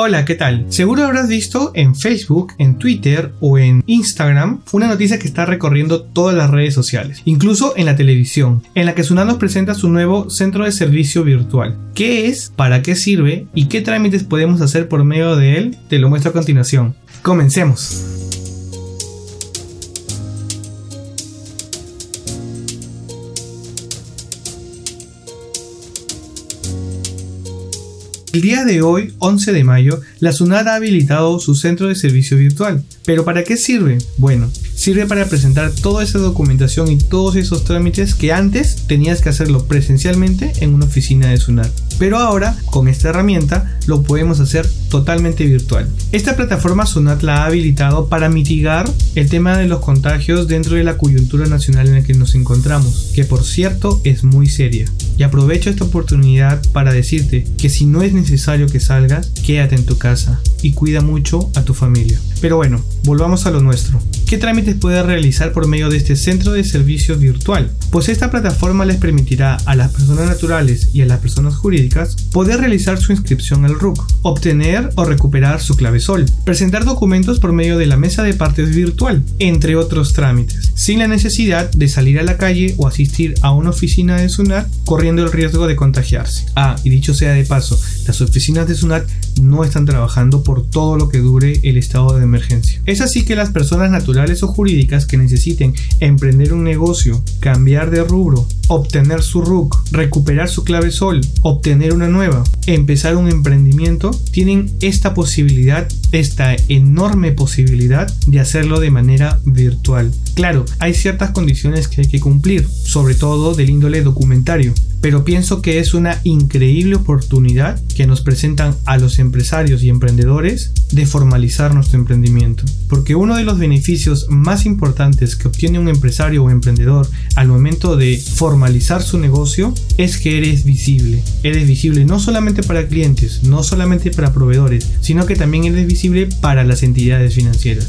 Hola, ¿qué tal? Seguro habrás visto en Facebook, en Twitter o en Instagram una noticia que está recorriendo todas las redes sociales, incluso en la televisión, en la que Sunat nos presenta su nuevo centro de servicio virtual. ¿Qué es? ¿Para qué sirve? ¿Y qué trámites podemos hacer por medio de él? Te lo muestro a continuación. Comencemos. El día de hoy, 11 de mayo, la SUNAT ha habilitado su centro de servicio virtual. ¿Pero para qué sirve? Bueno, sirve para presentar toda esa documentación y todos esos trámites que antes tenías que hacerlo presencialmente en una oficina de SUNAT. Pero ahora, con esta herramienta, lo podemos hacer totalmente virtual. Esta plataforma SUNAT la ha habilitado para mitigar el tema de los contagios dentro de la coyuntura nacional en la que nos encontramos, que por cierto es muy seria. Y aprovecho esta oportunidad para decirte que si no es necesario que salgas, quédate en tu casa y cuida mucho a tu familia. Pero bueno, volvamos a lo nuestro. ¿Qué trámites puedes realizar por medio de este centro de servicio virtual? Pues esta plataforma les permitirá a las personas naturales y a las personas jurídicas poder realizar su inscripción al RUC, obtener o recuperar su clave sol, presentar documentos por medio de la mesa de partes virtual, entre otros trámites, sin la necesidad de salir a la calle o asistir a una oficina de SUNAT corriendo el riesgo de contagiarse. Ah, y dicho sea de paso, las oficinas de SUNAT no están trabajando por todo lo que dure el estado de emergencia. Es así que las personas naturales o jurídicas que necesiten emprender un negocio, cambiar de rubro, obtener su RUC, recuperar su clave sol, obtener una nueva, empezar un emprendimiento, tienen esta posibilidad, esta enorme posibilidad de hacerlo de manera virtual. Claro, hay ciertas condiciones que hay que cumplir, sobre todo del índole documentario pero pienso que es una increíble oportunidad que nos presentan a los empresarios y emprendedores de formalizar nuestro emprendimiento. Porque uno de los beneficios más importantes que obtiene un empresario o emprendedor al momento de formalizar su negocio es que eres visible. Eres visible no solamente para clientes, no solamente para proveedores, sino que también eres visible para las entidades financieras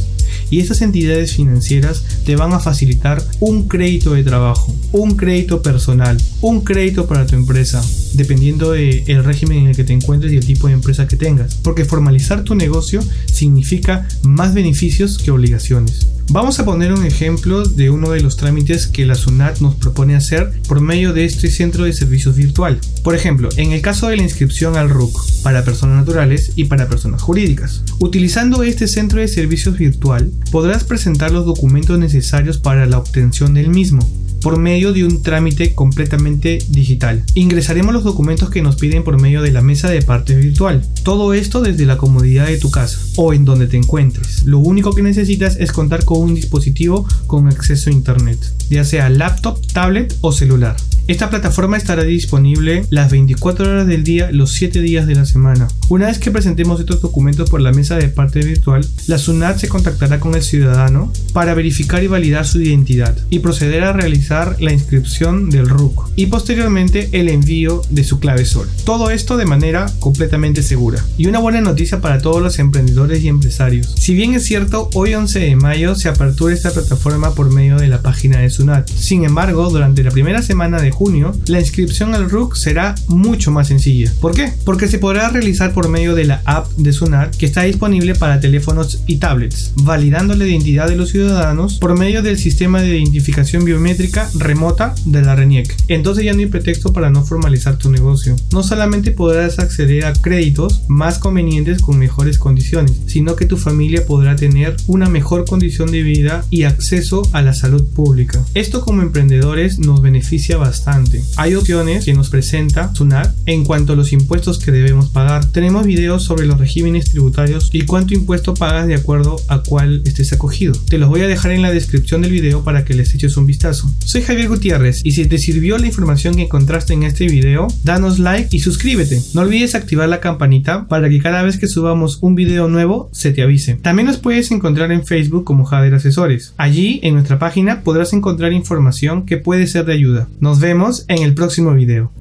y esas entidades financieras te van a facilitar un crédito de trabajo, un crédito personal, un crédito para tu empresa, dependiendo del régimen en el que te encuentres y el tipo de empresa que tengas. Porque formalizar tu negocio significa más beneficios que obligaciones. Vamos a poner un ejemplo de uno de los trámites que la SUNAT nos propone hacer por medio de este centro de servicios virtual. Por ejemplo, en el caso de la inscripción al RUC para personas naturales y para personas jurídicas. Utilizando este centro de servicios virtual, podrás presentar los documentos necesarios para la obtención del mismo por medio de un trámite completamente digital. Ingresaremos los documentos que nos piden por medio de la mesa de parte virtual. Todo esto desde la comodidad de tu casa o en donde te encuentres. Lo único que necesitas es contar con un dispositivo con acceso a internet, ya sea laptop, tablet o celular. Esta plataforma estará disponible las 24 horas del día, los 7 días de la semana. Una vez que presentemos estos documentos por la mesa de parte virtual, la SUNAT se contactará con el ciudadano para verificar y validar su identidad y proceder a realizar la inscripción del RUC y posteriormente el envío de su clave SOL. Todo esto de manera completamente segura. Y una buena noticia para todos los emprendedores y empresarios. Si bien es cierto, hoy 11 de mayo se apertura esta plataforma por medio de la página de SUNAT. Sin embargo, durante la primera semana de junio, la inscripción al RUC será mucho más sencilla. ¿Por qué? Porque se podrá realizar por medio de la app de Sunat que está disponible para teléfonos y tablets, validando la identidad de los ciudadanos por medio del sistema de identificación biométrica remota de la RENIEC. Entonces ya no hay pretexto para no formalizar tu negocio. No solamente podrás acceder a créditos más convenientes con mejores condiciones, sino que tu familia podrá tener una mejor condición de vida y acceso a la salud pública. Esto como emprendedores nos beneficia bastante hay opciones que nos presenta SUNAT en cuanto a los impuestos que debemos pagar. Tenemos videos sobre los regímenes tributarios y cuánto impuesto pagas de acuerdo a cuál estés acogido. Te los voy a dejar en la descripción del video para que les eches un vistazo. Soy Javier Gutiérrez y si te sirvió la información que encontraste en este video, danos like y suscríbete. No olvides activar la campanita para que cada vez que subamos un video nuevo se te avise. También nos puedes encontrar en Facebook como Javier Asesores. Allí en nuestra página podrás encontrar información que puede ser de ayuda. Nos vemos en el próximo video.